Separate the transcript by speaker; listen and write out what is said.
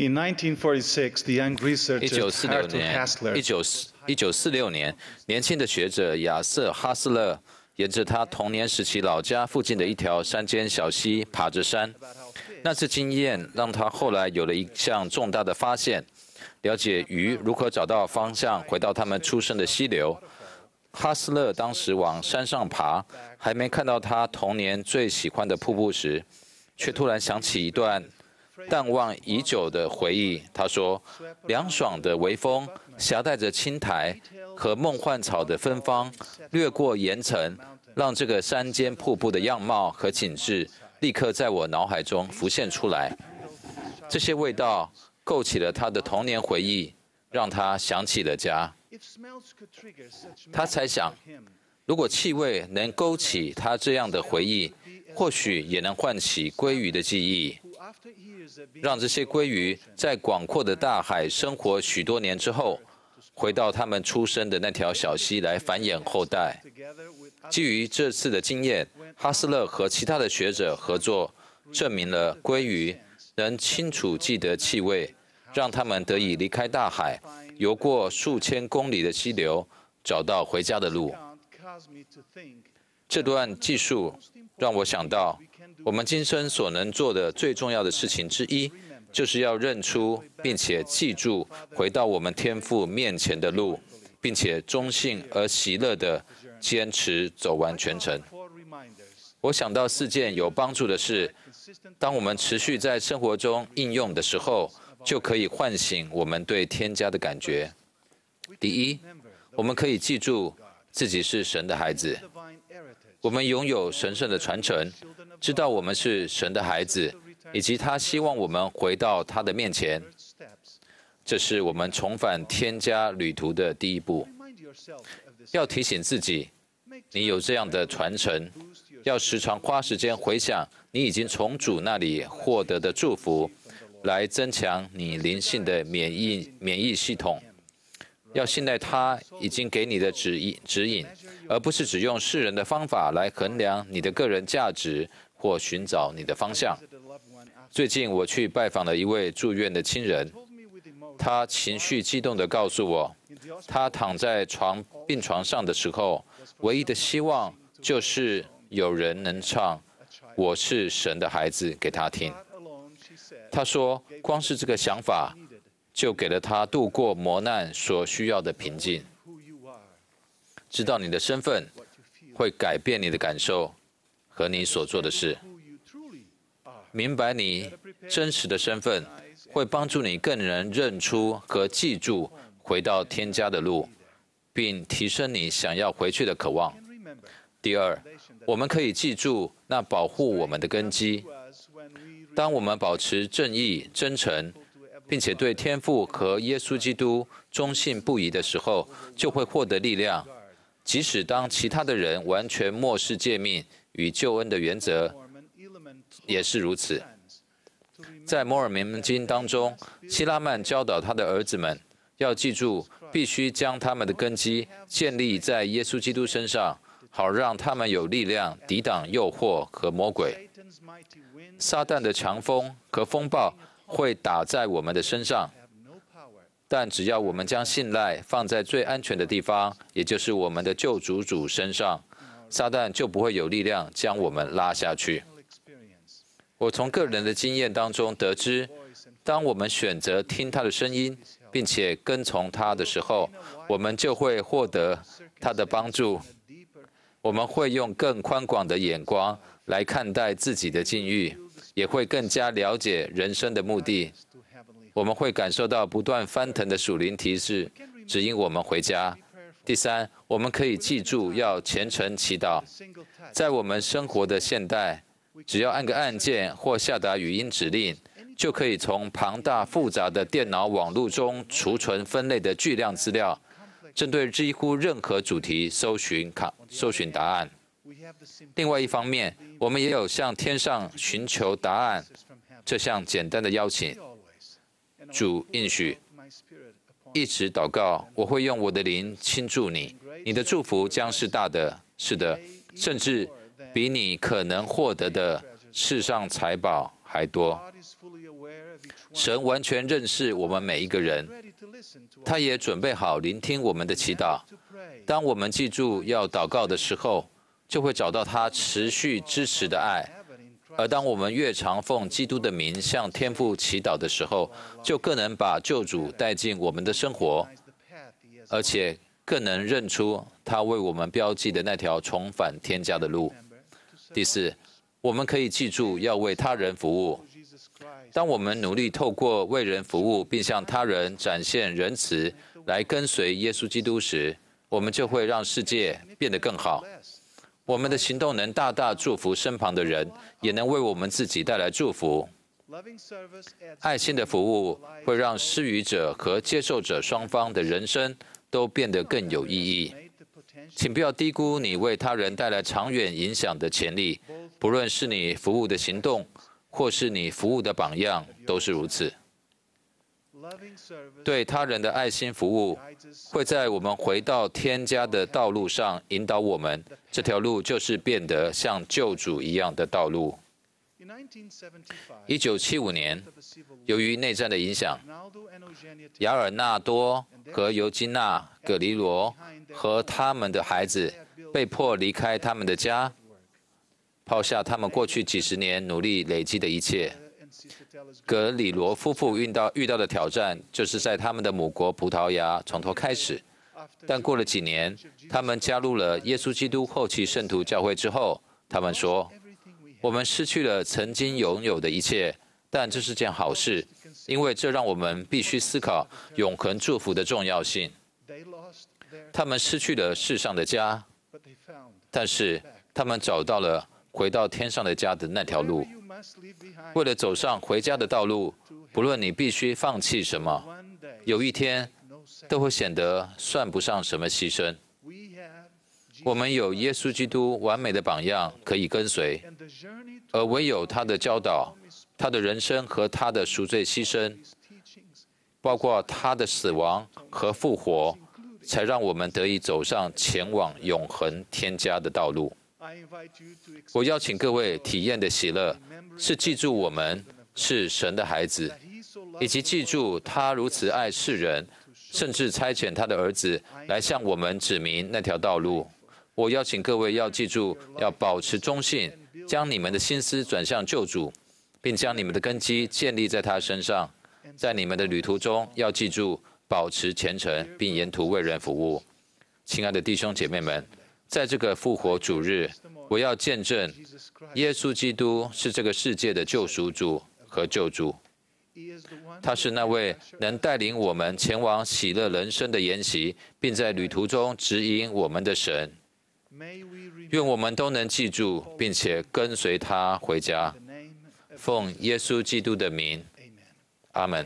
Speaker 1: In 1946, the young
Speaker 2: 一
Speaker 1: researcher
Speaker 2: 九四六
Speaker 1: Arthur
Speaker 2: 年，一九一九四六年，年轻的学者亚瑟·哈斯勒沿着他童年时期老家附近的一条山间小溪爬着山。那次经验让他后来有了一项重大的发现：了解鱼如何找到方向回到他们出生的溪流。哈斯勒当时往山上爬，还没看到他童年最喜欢的瀑布时，却突然想起一段淡忘已久的回忆。他说：“凉爽的微风，夹带着青苔和梦幻草的芬芳，掠过岩层，让这个山间瀑布的样貌和景致立刻在我脑海中浮现出来。这些味道勾起了他的童年回忆，让他想起了家。他猜想，如果气味能勾起他这样的回忆，或许也能唤起鲑鱼的记忆。”让这些鲑鱼在广阔的大海生活许多年之后，回到他们出生的那条小溪来繁衍后代。基于这次的经验，哈斯勒和其他的学者合作，证明了鲑鱼能清楚记得气味，让他们得以离开大海，游过数千公里的溪流，找到回家的路。这段技术让我想到，我们今生所能做的最重要的事情之一，就是要认出并且记住回到我们天父面前的路，并且忠信而喜乐地坚持走完全程。我想到四件有帮助的事，当我们持续在生活中应用的时候，就可以唤醒我们对添加的感觉。第一，我们可以记住自己是神的孩子。我们拥有神圣的传承，知道我们是神的孩子，以及他希望我们回到他的面前。这是我们重返天家旅途的第一步。要提醒自己，你有这样的传承，要时常花时间回想你已经从主那里获得的祝福，来增强你灵性的免疫免疫系统。要信赖他已经给你的指引指引。而不是只用世人的方法来衡量你的个人价值或寻找你的方向。最近我去拜访了一位住院的亲人，他情绪激动地告诉我，他躺在床病床上的时候，唯一的希望就是有人能唱《我是神的孩子》给他听。他说，光是这个想法，就给了他度过磨难所需要的平静。知道你的身份，会改变你的感受和你所做的事。明白你真实的身份，会帮助你更能认出和记住回到天家的路，并提升你想要回去的渴望。第二，我们可以记住那保护我们的根基。当我们保持正义、真诚，并且对天父和耶稣基督忠信不疑的时候，就会获得力量。即使当其他的人完全漠视诫命与救恩的原则，也是如此。在摩尔门经当中，希拉曼教导他的儿子们要记住，必须将他们的根基建立在耶稣基督身上，好让他们有力量抵挡诱惑和魔鬼。撒旦的强风和风暴会打在我们的身上。但只要我们将信赖放在最安全的地方，也就是我们的救主主身上，撒旦就不会有力量将我们拉下去。我从个人的经验当中得知，当我们选择听他的声音，并且跟从他的时候，我们就会获得他的帮助。我们会用更宽广的眼光来看待自己的境遇，也会更加了解人生的目的。我们会感受到不断翻腾的属灵提示，指引我们回家。第三，我们可以记住要虔诚祈祷。在我们生活的现代，只要按个按键或下达语音指令，就可以从庞大复杂的电脑网络中储存分类的巨量资料，针对几乎任何主题搜寻卡搜寻答案。另外一方面，我们也有向天上寻求答案这项简单的邀请。主应许，一直祷告，我会用我的灵倾注你，你的祝福将是大的，是的，甚至比你可能获得的世上财宝还多。神完全认识我们每一个人，他也准备好聆听我们的祈祷。当我们记住要祷告的时候，就会找到他持续支持的爱。而当我们越常奉基督的名向天父祈祷的时候，就更能把救主带进我们的生活，而且更能认出他为我们标记的那条重返天家的路。第四，我们可以记住要为他人服务。当我们努力透过为人服务，并向他人展现仁慈，来跟随耶稣基督时，我们就会让世界变得更好。我们的行动能大大祝福身旁的人，也能为我们自己带来祝福。爱心的服务会让施予者和接受者双方的人生都变得更有意义。请不要低估你为他人带来长远影响的潜力，不论是你服务的行动，或是你服务的榜样，都是如此。对他人的爱心服务，会在我们回到天家的道路上引导我们。这条路就是变得像救主一样的道路。一九七五年，由于内战的影响，雅尔纳多和尤金娜·葛里罗和他们的孩子被迫离开他们的家，抛下他们过去几十年努力累积的一切。葛里罗夫妇遇到遇到的挑战，就是在他们的母国葡萄牙从头开始。但过了几年，他们加入了耶稣基督后期圣徒教会之后，他们说：“我们失去了曾经拥有的一切，但这是件好事，因为这让我们必须思考永恒祝福的重要性。”他们失去了世上的家，但是他们找到了回到天上的家的那条路。为了走上回家的道路，不论你必须放弃什么，有一天都会显得算不上什么牺牲。我们有耶稣基督完美的榜样可以跟随，而唯有他的教导、他的人生和他的赎罪牺牲，包括他的死亡和复活，才让我们得以走上前往永恒天家的道路。我邀请各位体验的喜乐，是记住我们是神的孩子，以及记住他如此爱世人，甚至差遣他的儿子来向我们指明那条道路。我邀请各位要记住，要保持忠信，将你们的心思转向救主，并将你们的根基建立在他身上。在你们的旅途中，要记住保持虔诚，并沿途为人服务。亲爱的弟兄姐妹们。在这个复活主日，我要见证耶稣基督是这个世界的救赎主和救主。他是那位能带领我们前往喜乐人生的筵席，并在旅途中指引我们的神。愿我们都能记住，并且跟随他回家。奉耶稣基督的名，阿门。